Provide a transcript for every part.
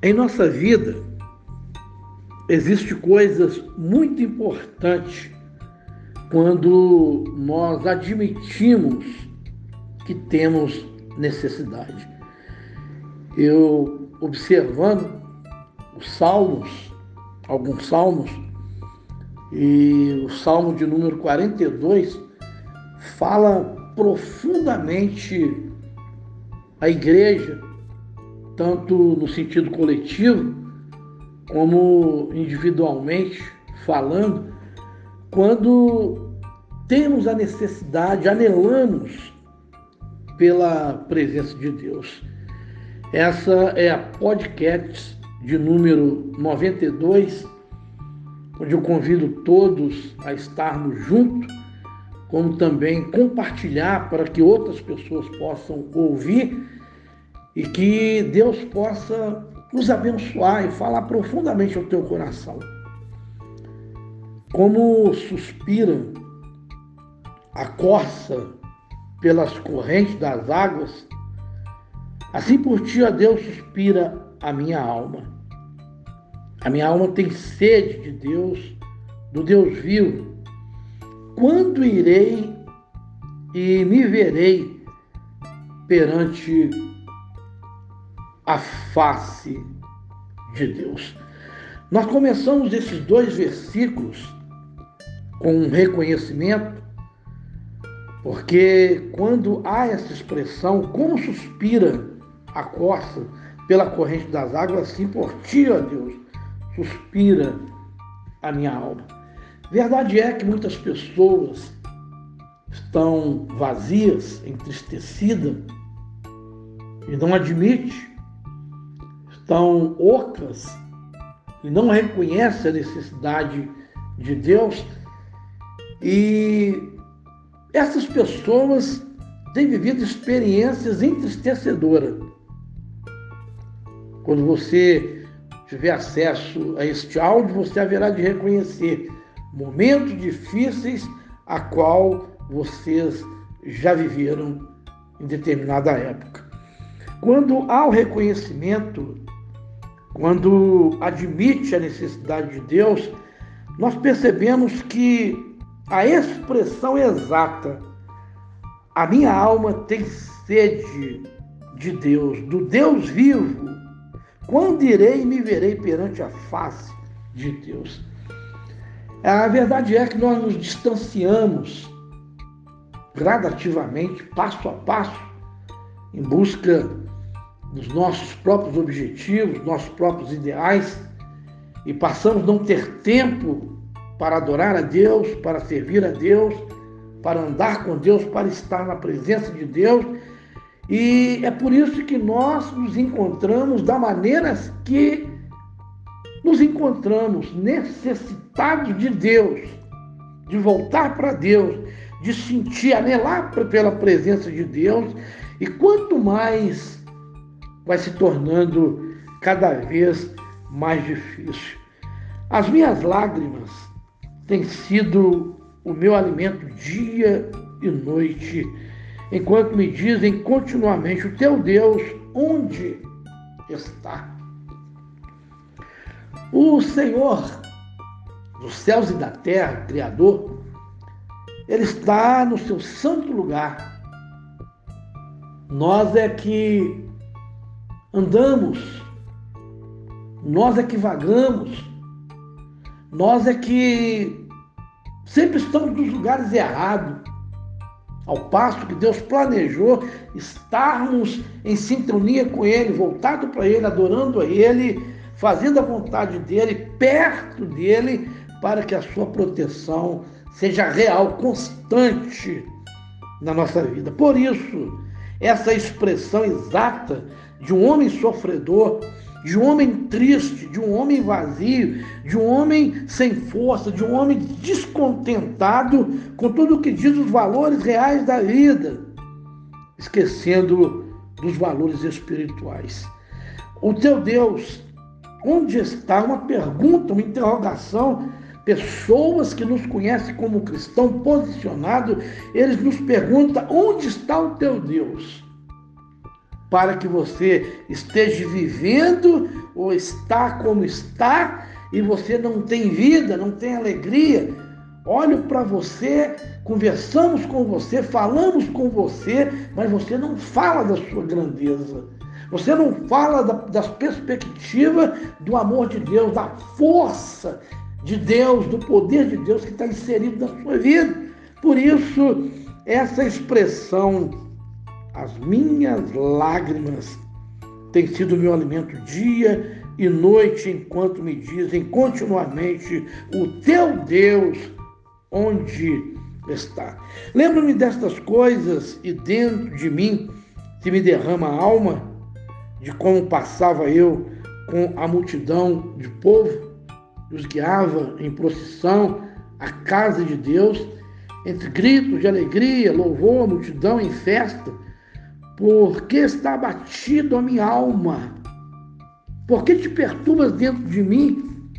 Em nossa vida, existe coisas muito importantes quando nós admitimos que temos necessidade. Eu observando os salmos, alguns salmos, e o salmo de número 42 fala profundamente a igreja tanto no sentido coletivo como individualmente falando, quando temos a necessidade, anelamos pela presença de Deus. Essa é a podcast de número 92, onde eu convido todos a estarmos juntos, como também compartilhar para que outras pessoas possam ouvir e que Deus possa nos abençoar e falar profundamente ao teu coração. Como suspira a corça pelas correntes das águas, assim por ti, ó Deus, suspira a minha alma. A minha alma tem sede de Deus, do Deus vivo. Quando irei e me verei perante a face de Deus. Nós começamos esses dois versículos com um reconhecimento, porque quando há essa expressão, como suspira a costa pela corrente das águas, assim por ti, ó Deus, suspira a minha alma. Verdade é que muitas pessoas estão vazias, entristecidas e não admite estão ocas e não reconhecem a necessidade de Deus. E essas pessoas têm vivido experiências entristecedoras. Quando você tiver acesso a este áudio, você haverá de reconhecer momentos difíceis a qual vocês já viveram em determinada época. Quando há o reconhecimento quando admite a necessidade de Deus, nós percebemos que a expressão exata, a minha alma tem sede de Deus, do Deus vivo. Quando irei e me verei perante a face de Deus? A verdade é que nós nos distanciamos gradativamente, passo a passo, em busca dos nossos próprios objetivos, nossos próprios ideais, e passamos a não ter tempo para adorar a Deus, para servir a Deus, para andar com Deus, para estar na presença de Deus. E é por isso que nós nos encontramos da maneira que nos encontramos necessitados de Deus, de voltar para Deus, de sentir, anelar pela presença de Deus. E quanto mais vai se tornando cada vez mais difícil. As minhas lágrimas têm sido o meu alimento dia e noite, enquanto me dizem continuamente: O teu Deus, onde está? O Senhor dos céus e da terra, Criador, Ele está no seu santo lugar. Nós é que andamos, nós é que vagamos, nós é que sempre estamos nos lugares errados, ao passo que Deus planejou estarmos em sintonia com Ele, voltado para Ele, adorando a Ele, fazendo a vontade dEle, perto dEle, para que a sua proteção seja real, constante na nossa vida. Por isso, essa expressão exata de um homem sofredor, de um homem triste, de um homem vazio, de um homem sem força, de um homem descontentado com tudo o que diz os valores reais da vida, esquecendo dos valores espirituais. O teu Deus, onde está? Uma pergunta, uma interrogação. Pessoas que nos conhecem como cristão posicionado, eles nos perguntam: onde está o teu Deus? Para que você esteja vivendo ou está como está e você não tem vida, não tem alegria. Olho para você, conversamos com você, falamos com você, mas você não fala da sua grandeza. Você não fala da, das perspectivas do amor de Deus, da força de Deus, do poder de Deus que está inserido na sua vida. Por isso, essa expressão, as minhas lágrimas, tem sido meu alimento dia e noite, enquanto me dizem continuamente: o teu Deus, onde está? Lembro-me destas coisas e dentro de mim se me derrama a alma de como passava eu com a multidão de povo, os guiava em procissão à casa de Deus entre gritos de alegria, louvor, multidão em festa, porque está abatido a minha alma. Por que te perturbas dentro de mim?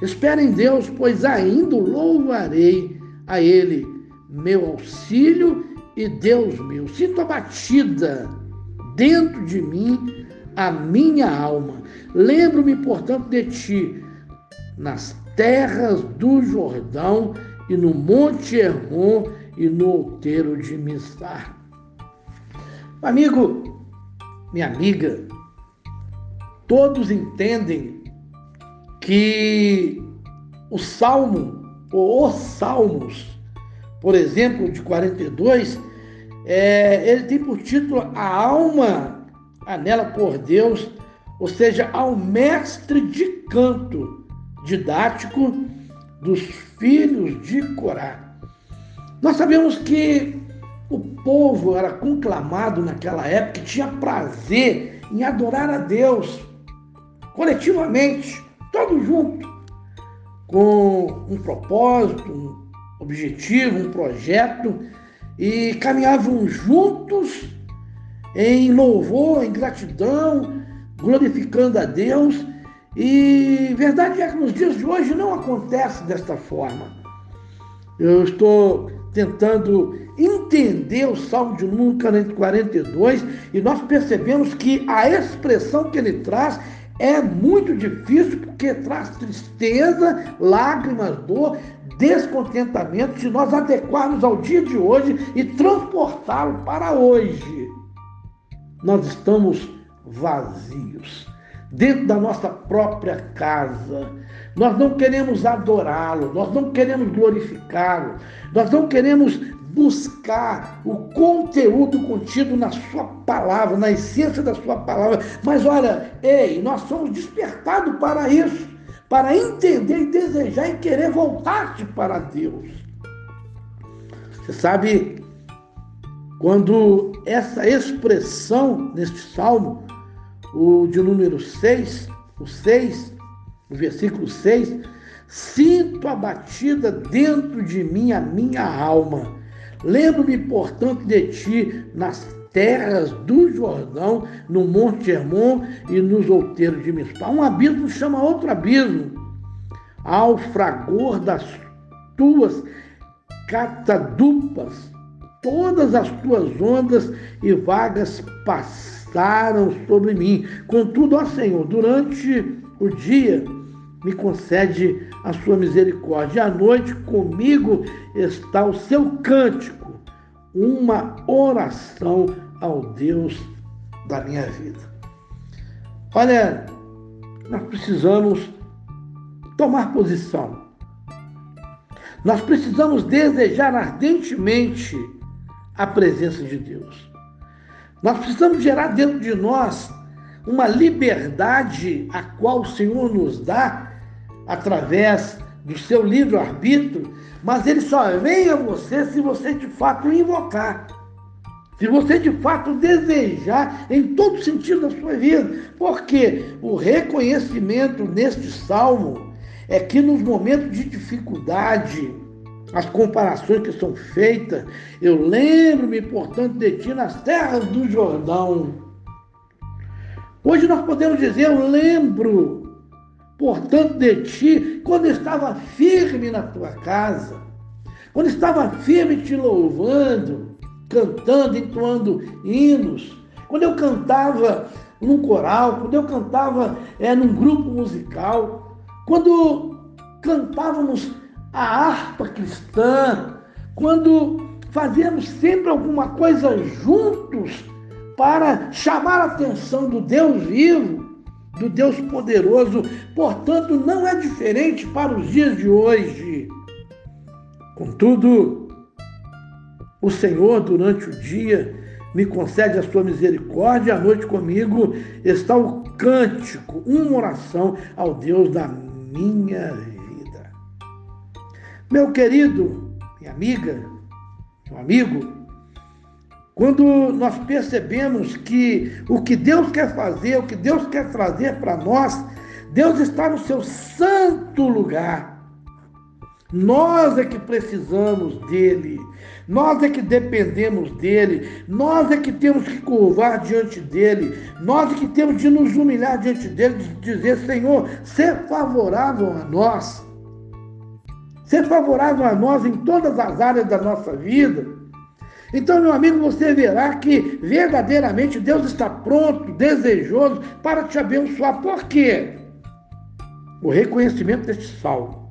Espera em Deus, pois ainda louvarei a Ele, meu auxílio e Deus meu. Sinto abatida dentro de mim a minha alma. Lembro-me, portanto, de ti, nas terras do Jordão e no Monte Hermon e no outeiro de Mistar. Amigo, minha amiga, todos entendem que o Salmo, ou os Salmos, por exemplo, de 42, é, ele tem por título A Alma Anela por Deus, ou seja, ao mestre de canto didático dos filhos de Corá. Nós sabemos que povo era conclamado naquela época, tinha prazer em adorar a Deus coletivamente, todos juntos, com um propósito, um objetivo, um projeto, e caminhavam juntos em louvor, em gratidão, glorificando a Deus e verdade é que nos dias de hoje não acontece desta forma. Eu estou tentando entender o Salmo de número 42 e nós percebemos que a expressão que ele traz é muito difícil porque traz tristeza, lágrimas, dor, descontentamento se nós adequarmos ao dia de hoje e transportá-lo para hoje. Nós estamos vazios dentro da nossa própria casa. Nós não queremos adorá-lo, nós não queremos glorificá-lo, nós não queremos buscar o conteúdo contido na sua palavra, na essência da sua palavra. Mas olha, ei, nós somos despertados para isso, para entender e desejar e querer voltar-te para Deus. Você sabe, quando essa expressão neste salmo o de número 6, o 6, o versículo 6, sinto abatida dentro de mim a minha alma. Lembro-me, portanto, de ti nas terras do Jordão, no Monte Hermon e nos outeiros de Mispá. Um abismo chama outro abismo. Ao fragor das tuas catadupas, todas as tuas ondas e vagas passaram sobre mim. Contudo, ó Senhor, durante o dia me concede a sua misericórdia. À noite comigo está o seu cântico, uma oração ao Deus da minha vida. Olha, nós precisamos tomar posição. Nós precisamos desejar ardentemente a presença de Deus. Nós precisamos gerar dentro de nós uma liberdade a qual o Senhor nos dá através do seu livre-arbítrio, mas ele só vem a você se você de fato invocar. Se você de fato desejar em todo sentido da sua vida. Porque o reconhecimento neste salmo é que nos momentos de dificuldade, as comparações que são feitas. Eu lembro-me, portanto, de ti nas terras do Jordão. Hoje nós podemos dizer, eu lembro, portanto, de ti quando estava firme na tua casa, quando estava firme te louvando, cantando, entoando hinos. quando eu cantava num coral, quando eu cantava é, num grupo musical, quando cantávamos a harpa cristã, quando fazíamos sempre alguma coisa juntos para chamar a atenção do Deus vivo, do Deus poderoso. Portanto, não é diferente para os dias de hoje. Contudo, o Senhor, durante o dia, me concede a sua misericórdia, à noite comigo está o cântico, uma oração ao Deus da minha vida. Meu querido, minha amiga, meu amigo, quando nós percebemos que o que Deus quer fazer, o que Deus quer trazer para nós, Deus está no seu santo lugar. Nós é que precisamos dele, nós é que dependemos dele, nós é que temos que curvar diante dele, nós é que temos de nos humilhar diante dele, de dizer: Senhor, ser favorável a nós, ser favorável a nós em todas as áreas da nossa vida. Então, meu amigo, você verá que verdadeiramente Deus está pronto, desejoso para te abençoar. Por quê? O reconhecimento deste salmo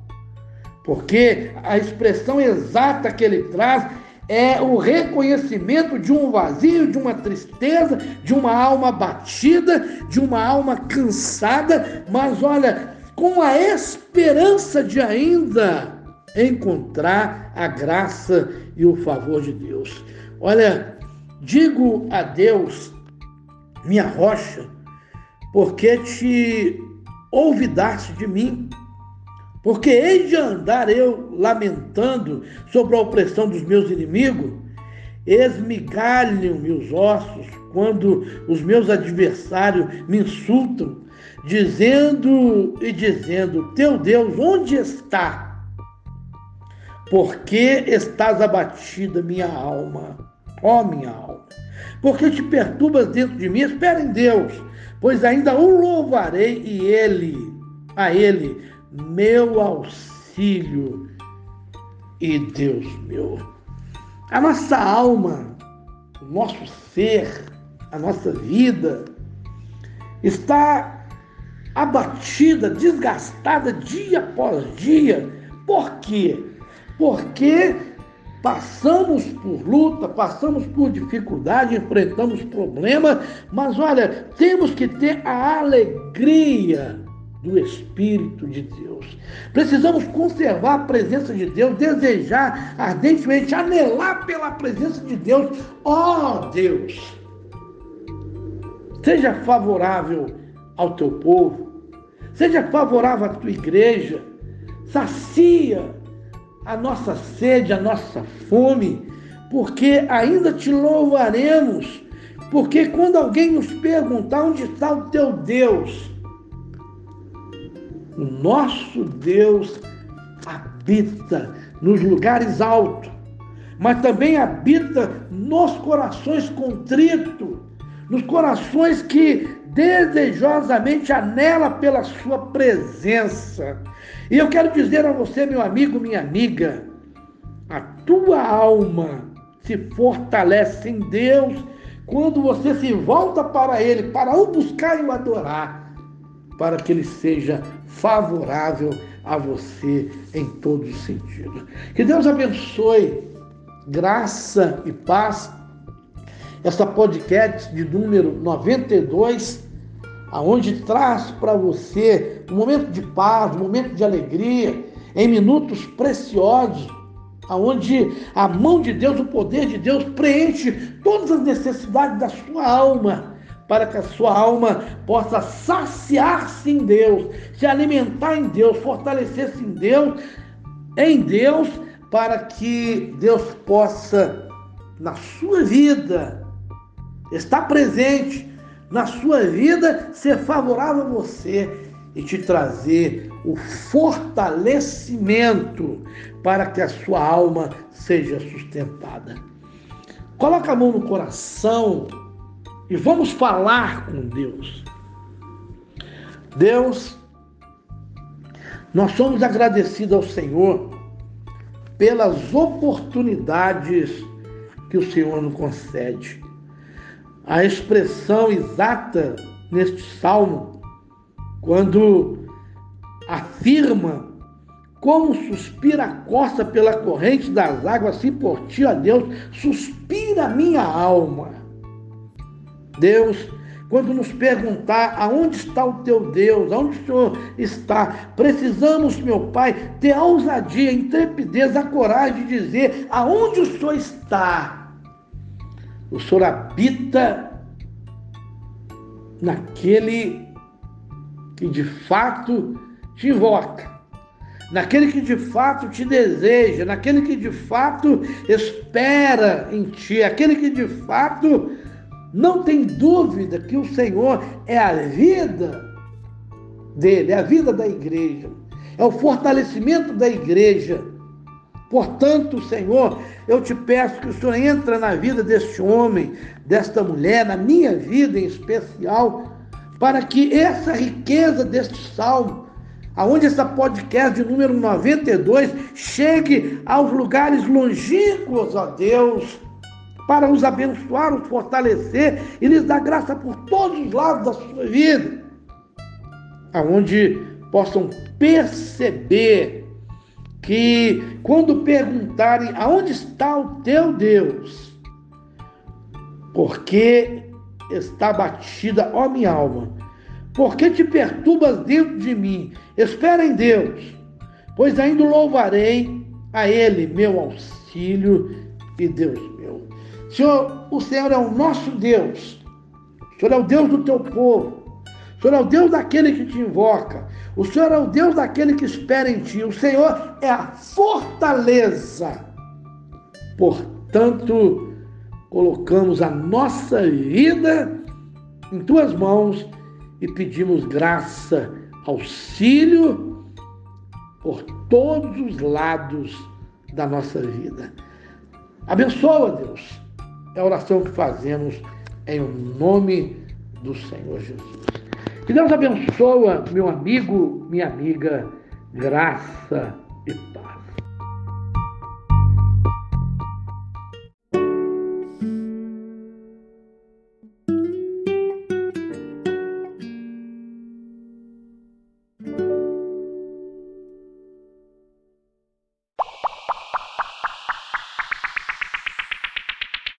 porque a expressão exata que ele traz é o reconhecimento de um vazio, de uma tristeza, de uma alma batida, de uma alma cansada, mas olha, com a esperança de ainda encontrar a graça e o favor de Deus. Olha, digo a Deus, minha rocha, porque te olvidaste de mim porque hei de andar eu lamentando sobre a opressão dos meus inimigos, esmigalham-me os ossos quando os meus adversários me insultam, dizendo e dizendo: Teu Deus, onde está? Porque estás abatida, minha alma, ó minha alma? Porque te perturbas dentro de mim? Espera em Deus, pois ainda o louvarei e ele, a ele, meu auxílio e Deus meu. A nossa alma, o nosso ser, a nossa vida está abatida, desgastada dia após dia. Por quê? Porque passamos por luta, passamos por dificuldade, enfrentamos problemas, mas olha, temos que ter a alegria do Espírito de Deus. Precisamos conservar a presença de Deus, desejar ardentemente, anelar pela presença de Deus. Ó oh, Deus, seja favorável ao teu povo, seja favorável à tua igreja, sacia a nossa sede, a nossa fome, porque ainda te louvaremos. Porque quando alguém nos perguntar onde está o teu Deus, o nosso Deus habita nos lugares altos, mas também habita nos corações contritos, nos corações que desejosamente anela pela sua presença. E eu quero dizer a você, meu amigo, minha amiga, a tua alma se fortalece em Deus quando você se volta para Ele, para o buscar e o adorar para que ele seja favorável a você em todos os sentidos. Que Deus abençoe, graça e paz. Essa podcast de número 92, aonde traz para você um momento de paz, um momento de alegria, em minutos preciosos, aonde a mão de Deus, o poder de Deus preenche todas as necessidades da sua alma para que a sua alma possa saciar-se em Deus, se alimentar em Deus, fortalecer-se em Deus, em Deus, para que Deus possa, na sua vida, estar presente, na sua vida, ser favorável a você e te trazer o fortalecimento para que a sua alma seja sustentada. Coloca a mão no coração e vamos falar com Deus. Deus, nós somos agradecidos ao Senhor pelas oportunidades que o Senhor nos concede. a expressão exata neste salmo, quando afirma como suspira a costa pela corrente das águas, assim por ti, ó Deus, suspira minha alma. Deus, quando nos perguntar aonde está o teu Deus, aonde o Senhor está, precisamos, meu Pai, ter a ousadia, a intrepidez, a coragem de dizer aonde o Senhor está. O Senhor habita naquele que de fato te invoca, naquele que de fato te deseja, naquele que de fato espera em ti, aquele que de fato não tem dúvida que o Senhor é a vida dele, é a vida da igreja, é o fortalecimento da igreja. Portanto, Senhor, eu te peço que o Senhor entre na vida deste homem, desta mulher, na minha vida em especial, para que essa riqueza deste salmo, aonde essa podcast de número 92 chegue aos lugares longínquos, ó Deus, para os abençoar, os fortalecer e lhes dar graça por todos os lados da sua vida, aonde possam perceber que quando perguntarem aonde está o teu Deus, porque está batida, ó minha alma, porque te perturbas dentro de mim? Espera em Deus, pois ainda louvarei a Ele, meu auxílio e Deus meu. Senhor, o Senhor é o nosso Deus. O Senhor é o Deus do teu povo. O Senhor é o Deus daquele que te invoca. O Senhor é o Deus daquele que espera em ti. O Senhor é a fortaleza. Portanto, colocamos a nossa vida em tuas mãos e pedimos graça, auxílio por todos os lados da nossa vida. Abençoa, Deus. É a oração que fazemos em nome do Senhor Jesus. Que Deus abençoe, meu amigo, minha amiga, graça e paz.